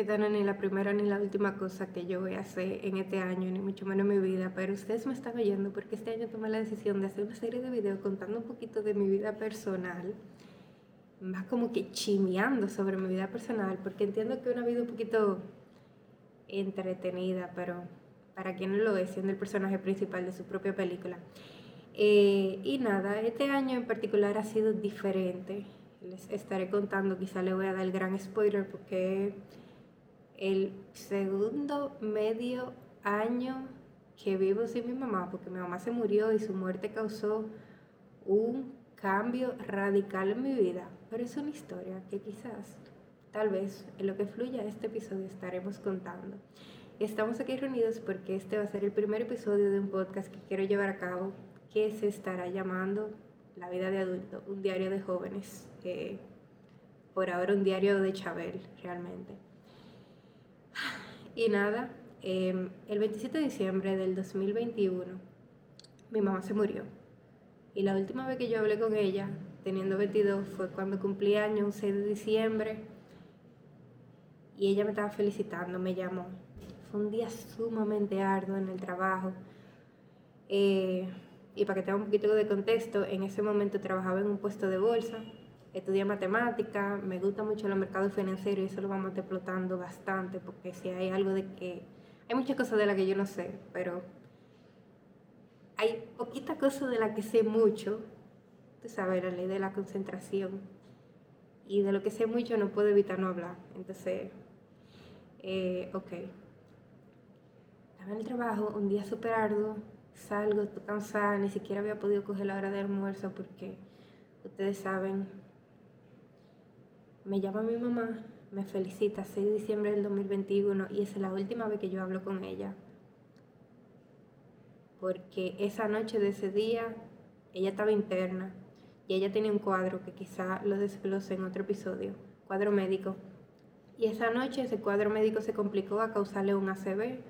Esta no es ni la primera ni la última cosa que yo voy a hacer en este año, ni mucho menos en mi vida, pero ustedes me están oyendo porque este año tomé la decisión de hacer una serie de videos contando un poquito de mi vida personal, más como que chimeando sobre mi vida personal, porque entiendo que una vida un poquito entretenida, pero para quien no lo es, siendo el personaje principal de su propia película. Eh, y nada, este año en particular ha sido diferente. Les estaré contando, quizá le voy a dar el gran spoiler porque el segundo medio año que vivo sin mi mamá, porque mi mamá se murió y su muerte causó un cambio radical en mi vida. Pero es una historia que quizás, tal vez, en lo que fluya este episodio estaremos contando. Estamos aquí reunidos porque este va a ser el primer episodio de un podcast que quiero llevar a cabo que se estará llamando La vida de adulto, un diario de jóvenes. por ahora un diario de Chabel, realmente. Y nada, em, el 27 de diciembre del 2021 mi mamá se murió. Y la última vez que yo hablé con ella, teniendo 22, fue cuando cumplí años, un 6 de diciembre. Y ella me estaba felicitando, me llamó. Fue un día sumamente arduo en el trabajo. Eh, y para que tenga un poquito de contexto, en ese momento trabajaba en un puesto de bolsa estudié matemática, me gusta mucho los mercados financieros y eso lo vamos explotando bastante porque si hay algo de que... Hay muchas cosas de las que yo no sé, pero hay poquitas cosas de las que sé mucho. Tú sabes, la ley de la concentración. Y de lo que sé mucho no puedo evitar no hablar. Entonces, eh, ok. Estaba en el trabajo, un día súper arduo, salgo, estoy cansada, ni siquiera había podido coger la hora de almuerzo porque ustedes saben, me llama mi mamá, me felicita, 6 de diciembre del 2021 y es la última vez que yo hablo con ella. Porque esa noche de ese día ella estaba interna y ella tenía un cuadro que quizá lo desglose en otro episodio, cuadro médico. Y esa noche ese cuadro médico se complicó a causarle un ACV,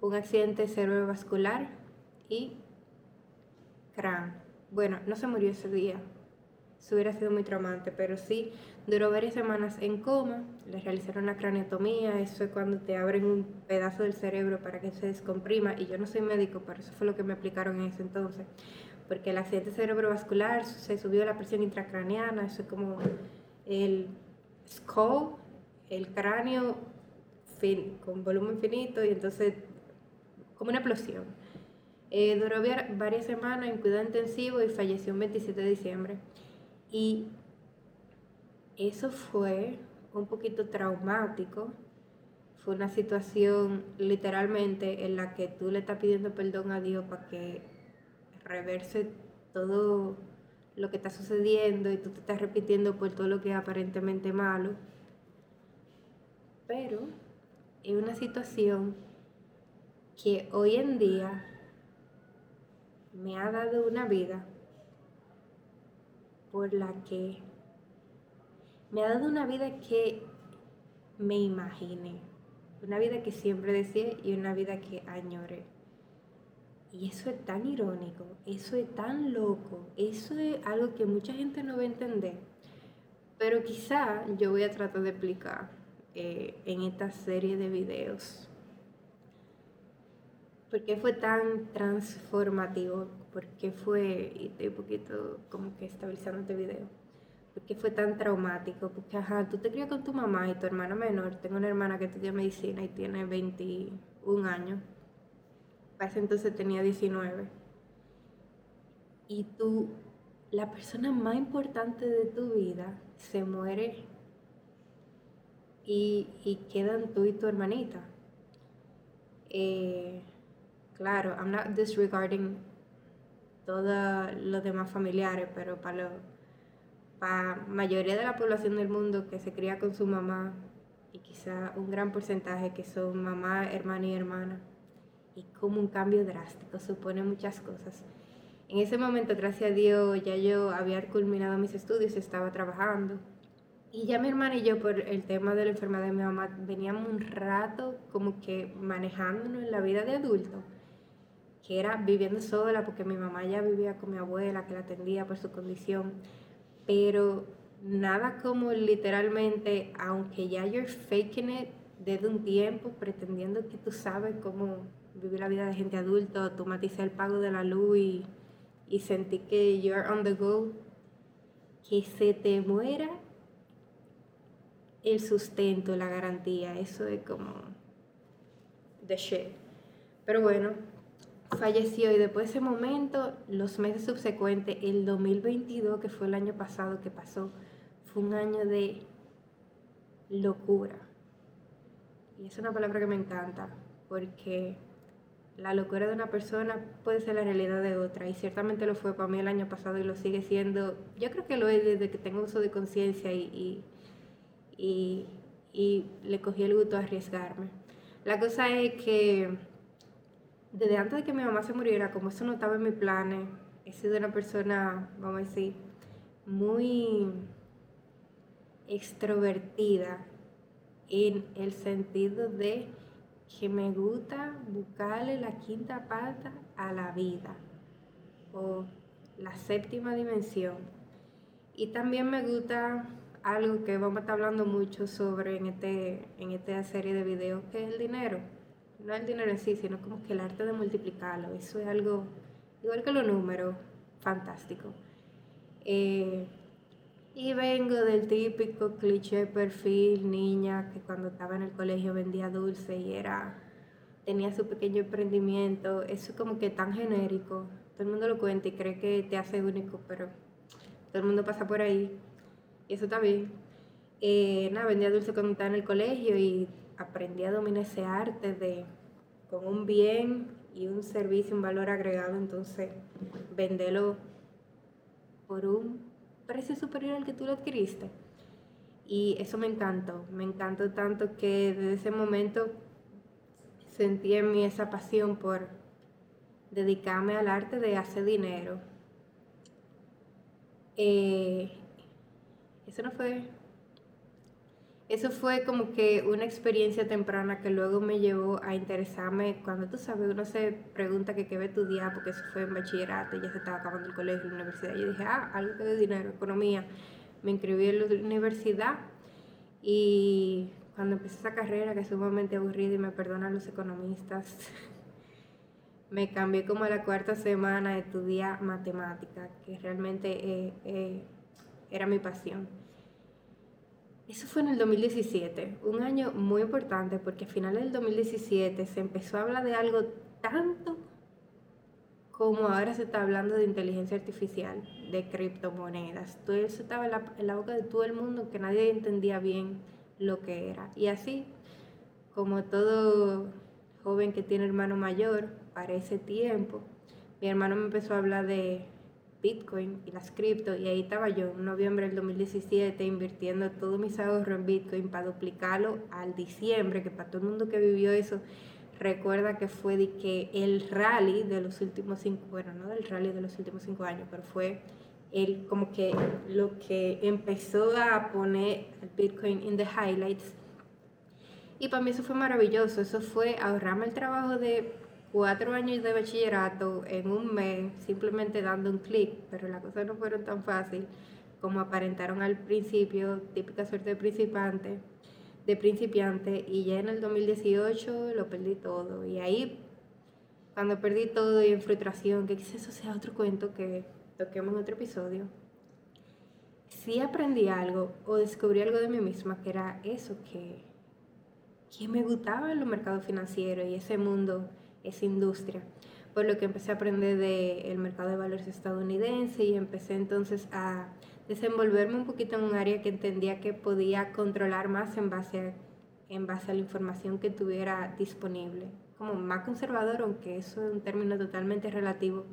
un accidente cerebrovascular y cráneo. Bueno, no se murió ese día, eso hubiera sido muy traumante, pero sí, duró varias semanas en coma, le realizaron una craneotomía, eso es cuando te abren un pedazo del cerebro para que se descomprima, y yo no soy médico, pero eso fue lo que me aplicaron en ese entonces, porque el accidente cerebrovascular se subió la presión intracraneana, eso es como el skull, el cráneo fin, con volumen finito, y entonces como una explosión. Eh, duró varias semanas en cuidado intensivo y falleció el 27 de diciembre. Y eso fue un poquito traumático. Fue una situación literalmente en la que tú le estás pidiendo perdón a Dios para que reverse todo lo que está sucediendo y tú te estás repitiendo por todo lo que es aparentemente malo. Pero es una situación que hoy en día me ha dado una vida por la que me ha dado una vida que me imaginé, una vida que siempre deseé y una vida que añoré. Y eso es tan irónico, eso es tan loco, eso es algo que mucha gente no va a entender. Pero quizá yo voy a tratar de explicar eh, en esta serie de videos por qué fue tan transformativo porque fue, y estoy un poquito como que estabilizando este video, porque fue tan traumático, porque ajá, tú te crías con tu mamá y tu hermana menor, tengo una hermana que estudia medicina y tiene 21 años, para ese entonces tenía 19, y tú, la persona más importante de tu vida se muere y, y quedan tú y tu hermanita. Eh, claro, I'm not disregarding todos los demás familiares, pero para la mayoría de la población del mundo que se cría con su mamá y quizá un gran porcentaje que son mamá, hermana y hermana, y como un cambio drástico supone muchas cosas. En ese momento, gracias a Dios, ya yo había culminado mis estudios, estaba trabajando. Y ya mi hermana y yo, por el tema de la enfermedad de mi mamá, veníamos un rato como que manejándonos en la vida de adulto que era viviendo sola, porque mi mamá ya vivía con mi abuela, que la atendía por su condición, pero nada como literalmente, aunque ya you're faking it, desde un tiempo pretendiendo que tú sabes cómo vivir la vida de gente adulta, automatizar el pago de la luz y, y sentir que you're on the go, que se te muera el sustento, la garantía, eso es como the shit. Pero bueno, falleció y después de ese momento, los meses subsecuentes, el 2022, que fue el año pasado que pasó, fue un año de locura. Y es una palabra que me encanta, porque la locura de una persona puede ser la realidad de otra, y ciertamente lo fue para mí el año pasado y lo sigue siendo. Yo creo que lo es desde que tengo uso de conciencia y, y, y le cogí el gusto a arriesgarme. La cosa es que desde antes de que mi mamá se muriera, como eso no estaba en mis planes, he sido una persona, vamos a decir, muy extrovertida en el sentido de que me gusta buscarle la quinta pata a la vida o la séptima dimensión. Y también me gusta algo que vamos a estar hablando mucho sobre en, este, en esta serie de videos, que es el dinero. No el dinero en sí, sino como que el arte de multiplicarlo. Eso es algo, igual que los números, fantástico. Eh, y vengo del típico cliché perfil niña que cuando estaba en el colegio vendía dulce y era tenía su pequeño emprendimiento. Eso es como que tan genérico. Todo el mundo lo cuenta y cree que te hace único, pero todo el mundo pasa por ahí. Y eso está bien. Eh, nada, vendía dulce cuando estaba en el colegio y aprendí a dominar ese arte de con un bien y un servicio, un valor agregado, entonces venderlo por un precio superior al que tú lo adquiriste. Y eso me encantó, me encantó tanto que desde ese momento sentí en mí esa pasión por dedicarme al arte de hacer dinero. Eh, eso no fue eso fue como que una experiencia temprana que luego me llevó a interesarme. Cuando tú sabes, uno se pregunta que qué va a estudiar, porque eso fue en bachillerato, ya se estaba acabando el colegio, la universidad. Yo dije, ah, algo que de dinero, economía. Me inscribí en la universidad y cuando empecé esa carrera, que es sumamente aburrida y me perdonan los economistas, me cambié como a la cuarta semana a estudiar matemática, que realmente eh, eh, era mi pasión. Eso fue en el 2017, un año muy importante porque a finales del 2017 se empezó a hablar de algo tanto como ahora se está hablando de inteligencia artificial, de criptomonedas. Todo eso estaba en la, boca de todo el mundo que nadie entendía bien lo que era. Y así, como todo joven que tiene hermano mayor, para ese tiempo, mi hermano me empezó a hablar de Bitcoin y las cripto y ahí estaba yo en noviembre del 2017 invirtiendo todos mis ahorros en Bitcoin para duplicarlo al diciembre, que para todo el mundo que vivió eso recuerda que fue de que el rally de los últimos cinco, bueno, no del rally de los últimos cinco años, pero fue el, como que lo que empezó a poner el Bitcoin en the highlights. Y para mí eso fue maravilloso, eso fue ahorrarme el trabajo de cuatro años de bachillerato en un mes simplemente dando un clic, pero las cosas no fueron tan fácil como aparentaron al principio, típica suerte de principiante, de principiante, y ya en el 2018 lo perdí todo. Y ahí, cuando perdí todo y en frustración, que quizás eso sea otro cuento que toquemos en otro episodio, sí aprendí algo o descubrí algo de mí misma, que era eso, que, que me gustaba en los mercados financieros y ese mundo esa industria. Por lo que empecé a aprender del mercado de valores estadounidense y empecé entonces a desenvolverme un poquito en un área que entendía que podía controlar más en base a, en base a la información que tuviera disponible. Como más conservador, aunque eso es un término totalmente relativo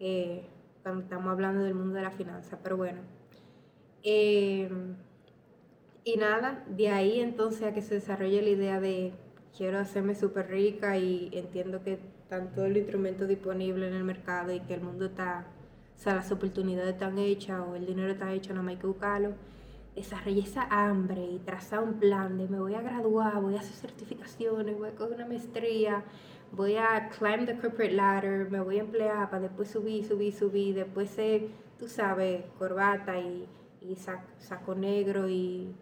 eh, cuando estamos hablando del mundo de la finanza, pero bueno. Eh, y nada, de ahí entonces a que se desarrolle la idea de quiero hacerme súper rica y entiendo que están todos los instrumentos disponibles en el mercado y que el mundo está, o sea, las oportunidades están hechas o el dinero está hecho, no hay que buscarlo. Desarrollé esa hambre y trazar un plan de me voy a graduar, voy a hacer certificaciones, voy a coger una maestría, voy a climb the corporate ladder, me voy a emplear para después subir, subir, subir, después ser, tú sabes, corbata y, y saco negro y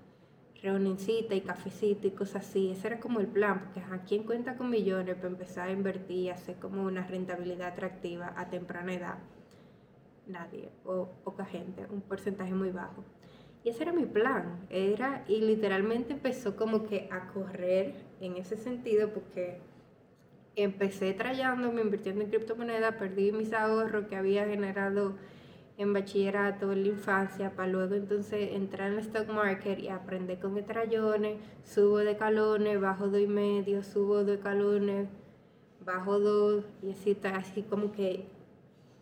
reunioncita y cafecito y cosas así. Ese era como el plan, porque a quien cuenta con millones para empezar a invertir y hacer como una rentabilidad atractiva a temprana edad? Nadie, o poca gente, un porcentaje muy bajo. Y ese era mi plan, era, y literalmente empezó como que a correr en ese sentido, porque empecé trayéndome, invirtiendo en criptomonedas, perdí mis ahorros que había generado en bachillerato, en la infancia, para luego entonces entrar en el stock market y aprender con trallones, subo de calones, bajo dos y medio, subo de calones, bajo dos, y así, así como que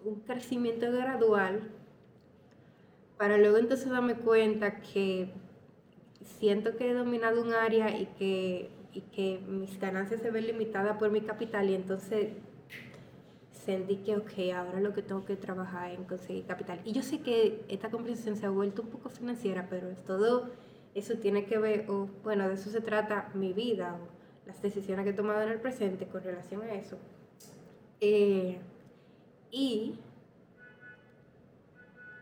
un crecimiento gradual, para luego entonces darme cuenta que siento que he dominado un área y que, y que mis ganancias se ven limitadas por mi capital y entonces sentí que, ok, ahora lo que tengo que trabajar en conseguir capital. Y yo sé que esta conversación se ha vuelto un poco financiera, pero es todo eso tiene que ver, o bueno, de eso se trata mi vida, o las decisiones que he tomado en el presente con relación a eso. Eh, y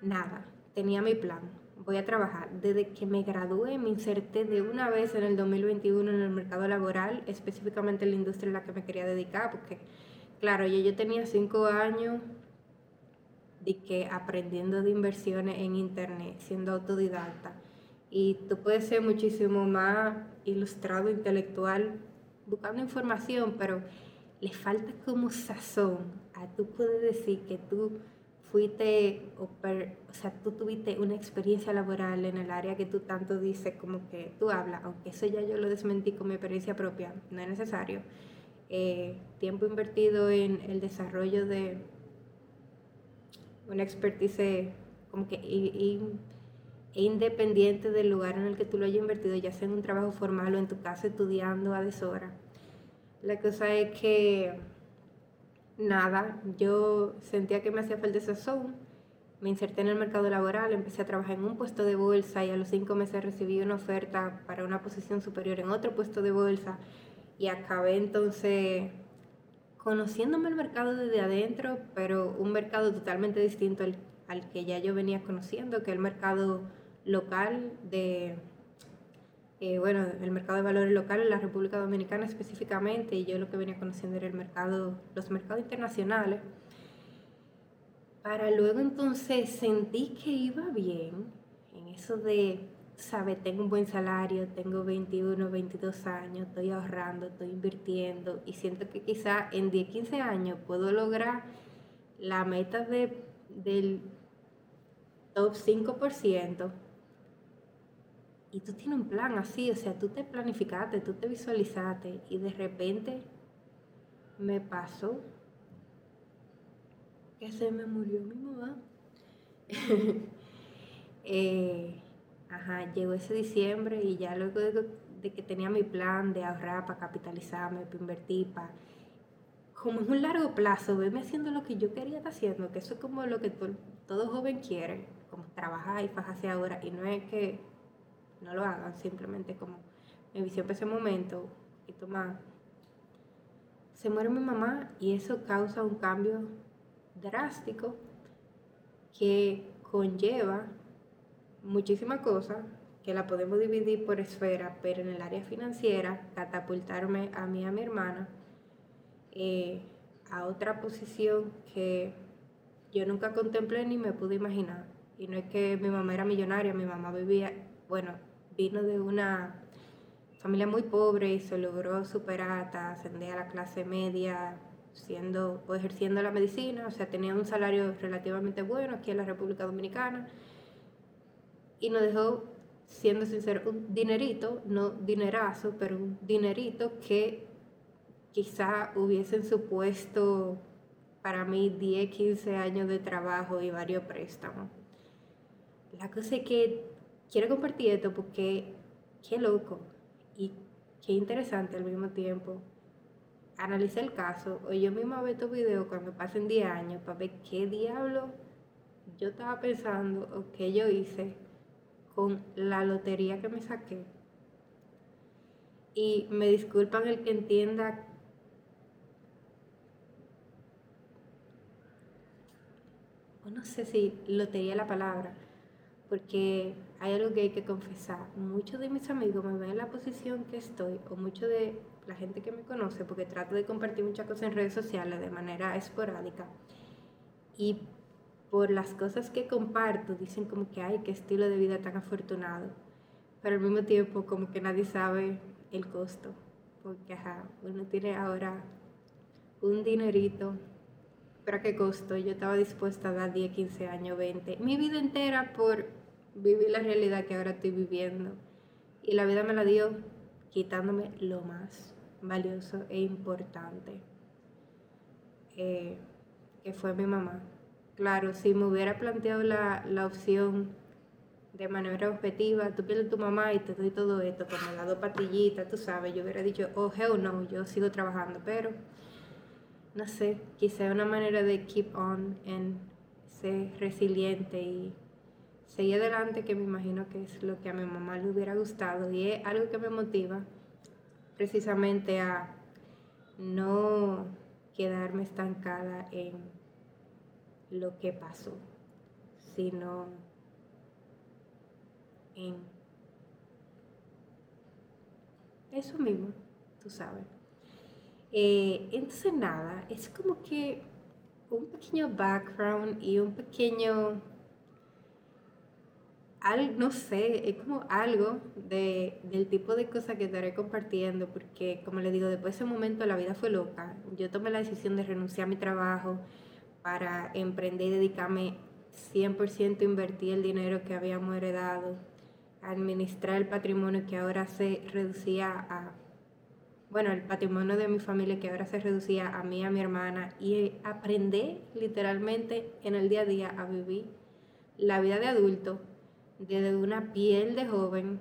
nada, tenía mi plan. Voy a trabajar. Desde que me gradué me inserté de una vez en el 2021 en el mercado laboral, específicamente en la industria en la que me quería dedicar, porque claro, yo, yo tenía cinco años de que aprendiendo de inversiones en internet, siendo autodidacta. Y tú puedes ser muchísimo más ilustrado, intelectual, buscando información, pero le falta como sazón a tú puedes decir que tú fuiste, o, o, sea, tú tuviste una experiencia laboral en el área que tú tanto dices como que tú hablas, aunque eso ya yo lo desmentí con mi experiencia propia, no es necesario. Eh, tiempo invertido en el desarrollo de una expertise como que independiente del lugar en el que tú lo hayas invertido, ya sea en un trabajo formal o en tu casa estudiando a deshora. La cosa es que, nada, yo sentía que me hacía falta esa zone, me inserté en el mercado laboral, empecé a trabajar en un puesto de bolsa y a los cinco meses recibí una oferta para una posición superior en otro puesto de bolsa y acabé entonces conociéndome el mercado desde adentro, pero un mercado totalmente distinto al, que ya yo venía conociendo, que es el mercado local de, eh, bueno, el mercado de valores local en la República Dominicana específicamente, y yo lo que venía conociendo era el mercado, los mercados internacionales. Para luego entonces sentí que iba bien en eso de ¿sabes? Tengo un buen salario, tengo 21, 22 años, estoy ahorrando, estoy invirtiendo y siento que quizá en 10, 15 años puedo lograr la meta de, del top 5%. Y tú tienes un plan así, o sea, tú te planificaste, tú te visualizaste y de repente me pasó que se me murió mi mamá. eh, Ajá, llegó ese diciembre y ya luego de, que tenía mi plan de ahorrar para capitalizarme, para invertir, para... Como en un largo plazo, verme haciendo lo que yo quería estar haciendo, que eso es como lo que todo, joven quiere, como trabajar y fajarse ahora, y no es que no lo hagan, simplemente como mi visión para ese momento, y toma, se muere mi mamá y eso causa un cambio drástico que conlleva muchísimas cosas que la podemos dividir por esfera, pero en el área financiera, catapultarme a mí a mi hermana eh, a otra posición que yo nunca contemplé ni me pude imaginar. Y no es que mi mamá era millonaria, mi mamá vivía, bueno, vino de una familia muy pobre y se logró superar hasta ascender a la clase media siendo o ejerciendo la medicina, o sea, tenía un salario relativamente bueno aquí en la República Dominicana y nos dejó, siendo sincero, un dinerito, no dinerazo, pero un dinerito que quizá hubiesen supuesto para mí 10, 15 años de trabajo y varios préstamos. La cosa es que quiero compartir esto porque qué loco y qué interesante al mismo tiempo. Analice el caso o yo misma veo estos videos cuando pasen 10 años para ver qué diablo yo estaba pensando o qué yo hice con la lotería que me saqué. Y me disculpan el que entienda o no sé si lotería la palabra, porque hay algo que hay que confesar. Muchos de mis amigos me ven en la posición que estoy, o mucho de la gente que me conoce, porque trato de compartir muchas cosas en redes sociales de manera esporádica. Y por las cosas que comparto, dicen como que, ay, qué estilo de vida tan afortunado. Pero al mismo tiempo, como que nadie sabe el costo. Porque, ajá, uno tiene ahora un dinerito. ¿Pero qué costo? Yo estaba dispuesta a dar 10, 15 años, 20. Mi vida entera por vivir la realidad que ahora estoy viviendo. Y la vida me la dio quitándome lo más valioso e importante, eh, que fue mi mamá. Claro, si me hubiera planteado la, la opción de manera objetiva, tú pierdes tu mamá y te doy todo esto, como las dos patillitas, tú sabes, yo hubiera dicho, oh, hell no, yo sigo trabajando, pero no sé, quizá una manera de keep on en ser resiliente y seguir adelante, que me imagino que es lo que a mi mamá le hubiera gustado y es algo que me motiva precisamente a no quedarme estancada en lo que pasó, sino en eso mismo, tú sabes. Eh, entonces nada, es como que un pequeño background y un pequeño, no sé, es como algo de, del tipo de cosas que estaré compartiendo, porque como le digo, después de ese momento la vida fue loca. Yo tomé la decisión de renunciar a mi trabajo para emprender y dedicarme 100% a invertir el dinero que habíamos heredado, administrar el patrimonio que ahora se reducía a bueno, el patrimonio de mi familia que ahora se reducía a mí, a mi hermana, y aprendí literalmente en el día a día a vivir la vida de adulto desde una piel de joven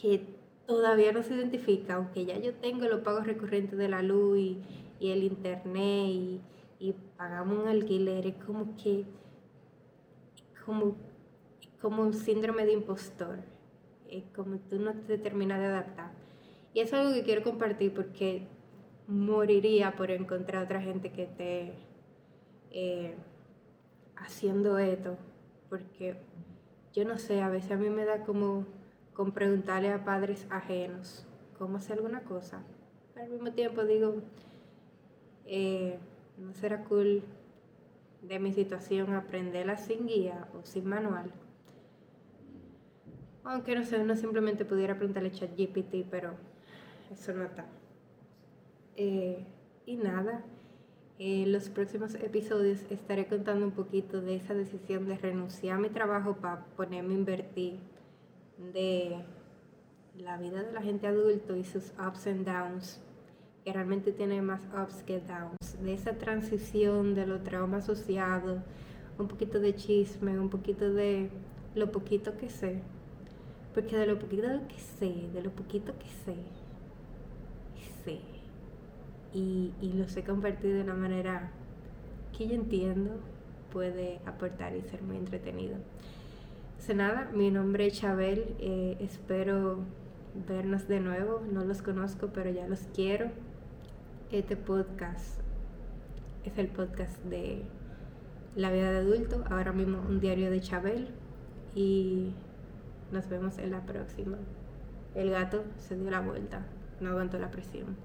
que todavía no se identifica, aunque ya yo tengo los pagos recurrentes de la luz y, el internet y, y, pagamos un alquiler, es como que, como, como un síndrome de impostor, es como tú no te terminas de adaptar. Y es algo que quiero compartir porque moriría por encontrar otra gente que esté eh, haciendo esto. Porque yo no sé, a veces a mí me da como con preguntarle a padres ajenos cómo hacer alguna cosa. Pero al mismo tiempo digo, eh, no será cool de mi situación aprenderla sin guía o sin manual. Aunque no sé, uno simplemente pudiera preguntarle a ChatGPT, pero eso no está. Eh, y nada, en los próximos episodios estaré contando un poquito de esa decisión de renunciar a mi trabajo para ponerme a invertir de la vida de la gente adulto y sus ups and downs, que realmente tiene más ups que downs, de esa transición de los traumas asociados, un poquito de chisme, un poquito de lo poquito que sé, porque de lo poquito que sé, de lo poquito que sé, y, y los he compartido de una manera que yo entiendo puede aportar y ser muy entretenido. Entonces nada, mi nombre es Chabel, eh, espero vernos de nuevo, no los conozco pero ya los quiero. Este podcast es el podcast de la vida de adulto, ahora mismo un diario de Chabel y nos vemos en la próxima. El gato se dio la vuelta no aguanto la presión.